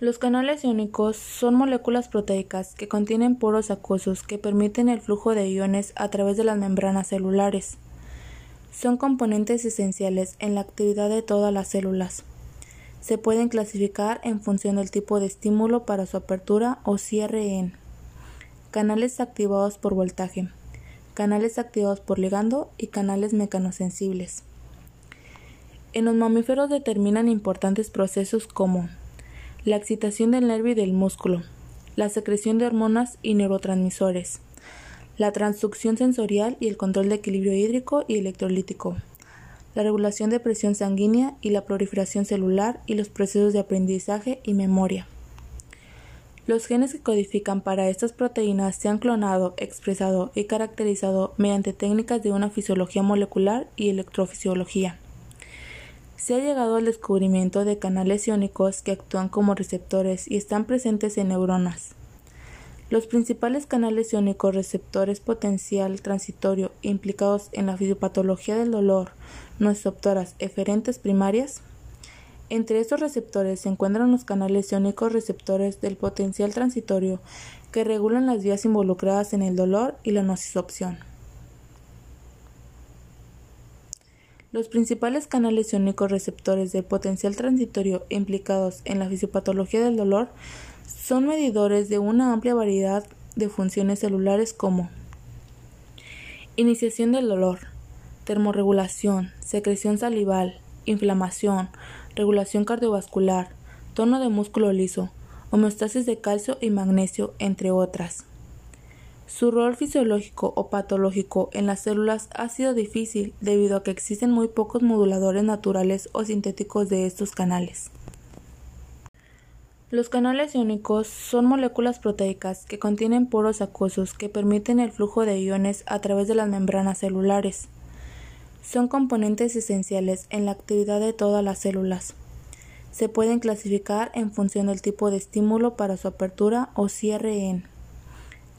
Los canales iónicos son moléculas proteicas que contienen poros acuosos que permiten el flujo de iones a través de las membranas celulares. Son componentes esenciales en la actividad de todas las células. Se pueden clasificar en función del tipo de estímulo para su apertura o cierre en canales activados por voltaje, canales activados por ligando y canales mecanosensibles. En los mamíferos determinan importantes procesos como la excitación del nervio y del músculo, la secreción de hormonas y neurotransmisores, la transducción sensorial y el control de equilibrio hídrico y electrolítico, la regulación de presión sanguínea y la proliferación celular y los procesos de aprendizaje y memoria. Los genes que codifican para estas proteínas se han clonado, expresado y caracterizado mediante técnicas de una fisiología molecular y electrofisiología se ha llegado al descubrimiento de canales iónicos que actúan como receptores y están presentes en neuronas. Los principales canales iónicos receptores potencial transitorio implicados en la fisiopatología del dolor, nociceptoras eferentes primarias. Entre estos receptores se encuentran los canales iónicos receptores del potencial transitorio que regulan las vías involucradas en el dolor y la nocicepción. Los principales canales iónicos receptores del potencial transitorio implicados en la fisiopatología del dolor son medidores de una amplia variedad de funciones celulares como iniciación del dolor, termorregulación, secreción salival, inflamación, regulación cardiovascular, tono de músculo liso, homeostasis de calcio y magnesio, entre otras. Su rol fisiológico o patológico en las células ha sido difícil debido a que existen muy pocos moduladores naturales o sintéticos de estos canales. Los canales iónicos son moléculas proteicas que contienen poros acuosos que permiten el flujo de iones a través de las membranas celulares. Son componentes esenciales en la actividad de todas las células. Se pueden clasificar en función del tipo de estímulo para su apertura o cierre en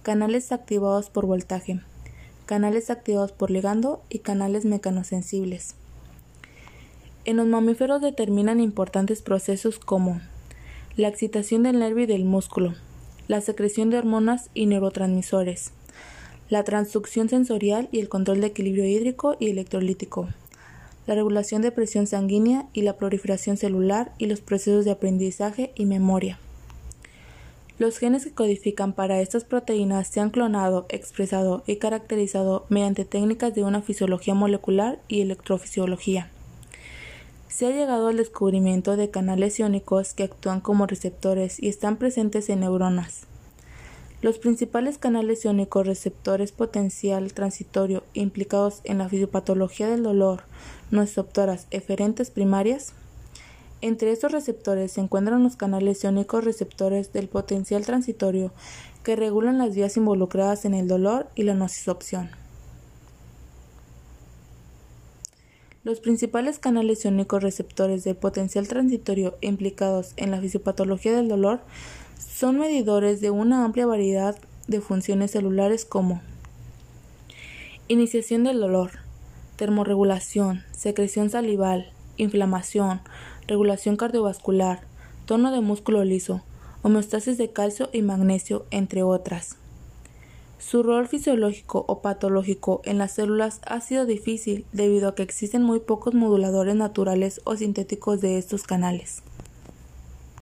canales activados por voltaje, canales activados por ligando y canales mecanosensibles. En los mamíferos determinan importantes procesos como la excitación del nervio y del músculo, la secreción de hormonas y neurotransmisores, la transducción sensorial y el control de equilibrio hídrico y electrolítico, la regulación de presión sanguínea y la proliferación celular y los procesos de aprendizaje y memoria. Los genes que codifican para estas proteínas se han clonado, expresado y caracterizado mediante técnicas de una fisiología molecular y electrofisiología. Se ha llegado al descubrimiento de canales iónicos que actúan como receptores y están presentes en neuronas. Los principales canales iónicos receptores potencial transitorio implicados en la fisiopatología del dolor, nociceptoras eferentes primarias, entre estos receptores se encuentran los canales iónicos receptores del potencial transitorio que regulan las vías involucradas en el dolor y la nocicepción. Los principales canales iónicos receptores del potencial transitorio implicados en la fisiopatología del dolor son medidores de una amplia variedad de funciones celulares como iniciación del dolor, termorregulación, secreción salival, inflamación, regulación cardiovascular, tono de músculo liso, homeostasis de calcio y magnesio, entre otras. Su rol fisiológico o patológico en las células ha sido difícil debido a que existen muy pocos moduladores naturales o sintéticos de estos canales.